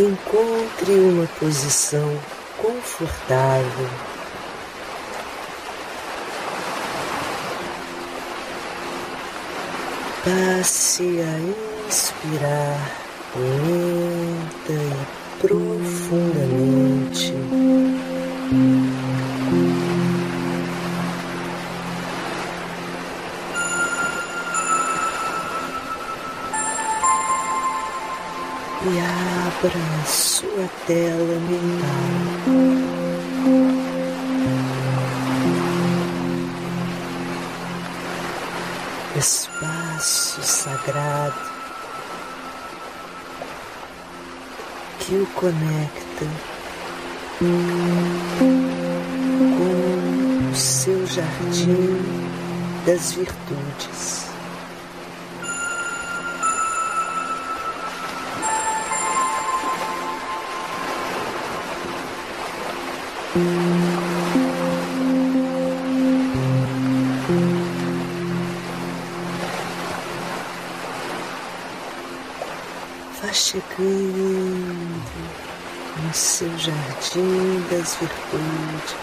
Encontre uma posição confortável. Passe a inspirar lenta e profundamente. E abra sua tela mental. Espaço sagrado que o conecta com o seu jardim das virtudes. Vá chegando no seu jardim das virtudes.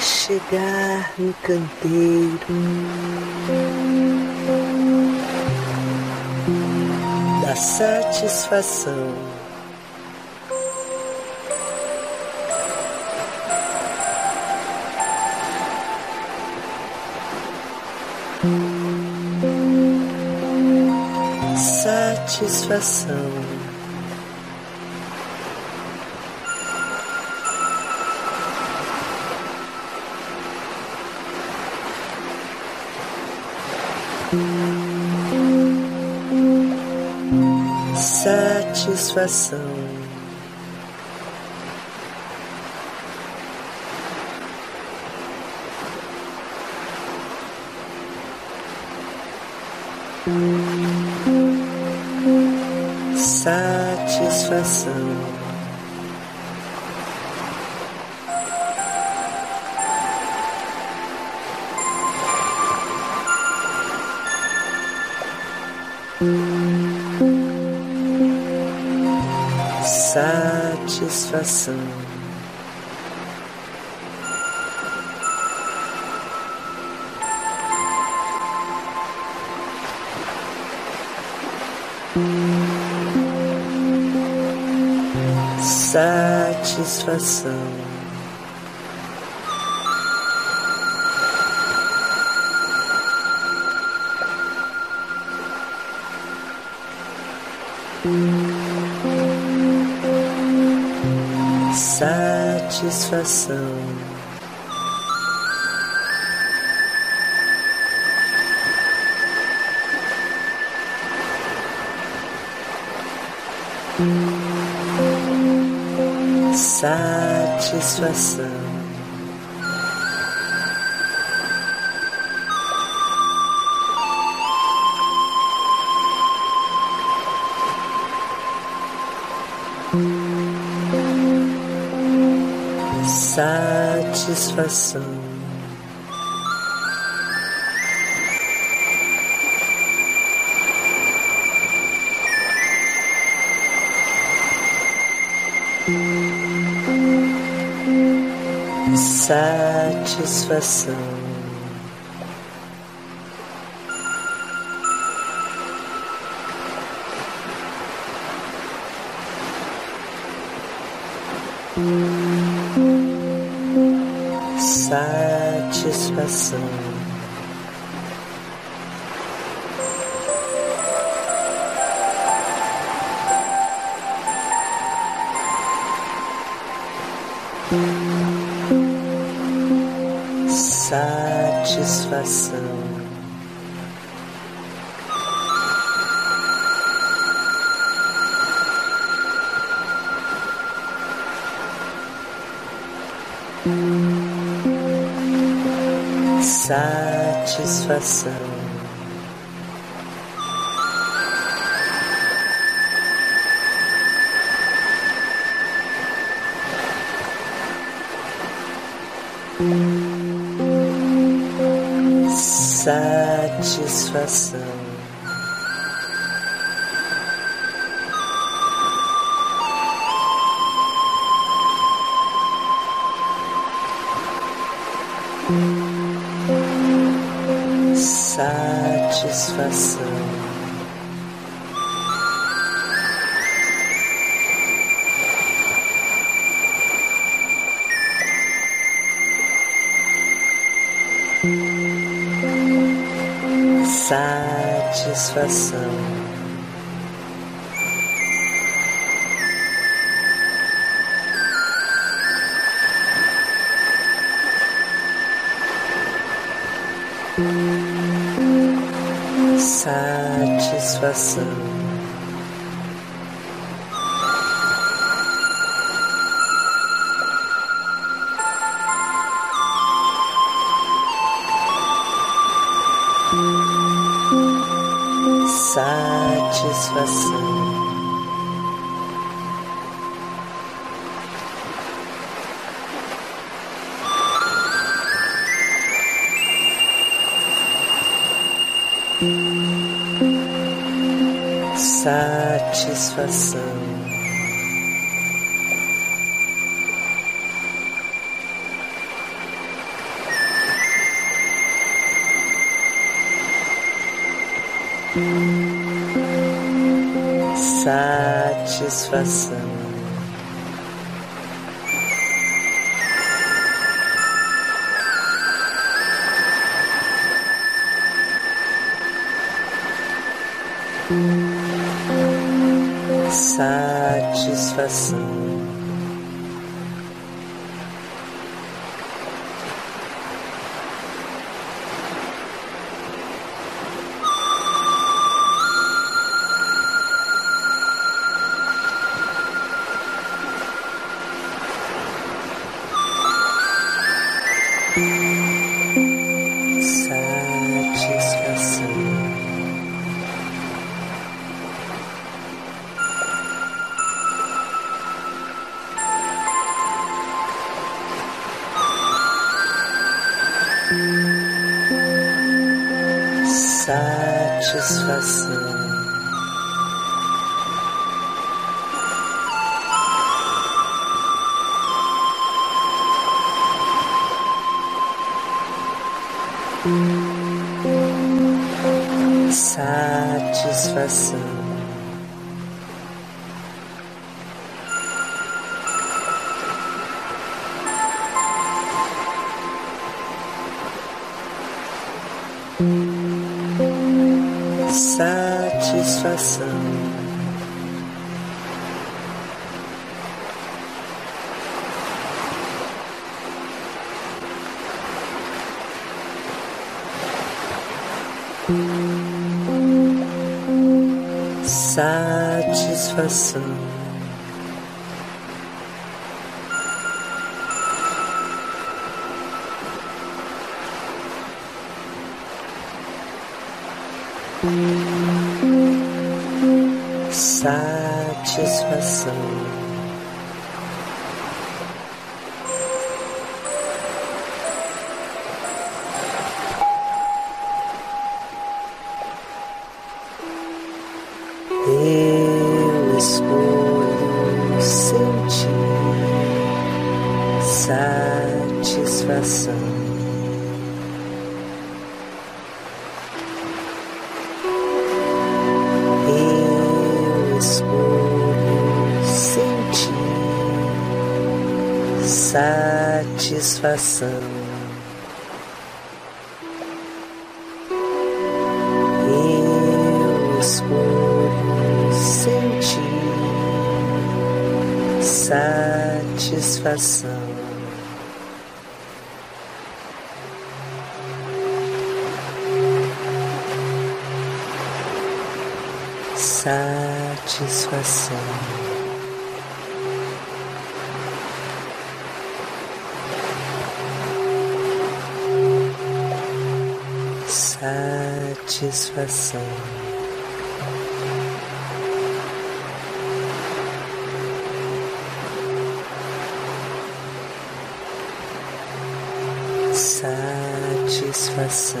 Chegar no canteiro da satisfação. Satisfação. Satisfação. Satisfação. Satisfação. Satisfação. Satisfação. Satisfação. Satisfação. Satisfação. coração. Satisfação satisfação. Satisfação. Satisfação. Satisfação. Satisfação. Satisfação. Satisfação. Satisfação. Satisfação. Satisfação. satisfação. Satisfação. Satisfação. Satisfação. satisfação. Eu escolho sentir satisfação. Satisfação. Satisfação. Satisfação.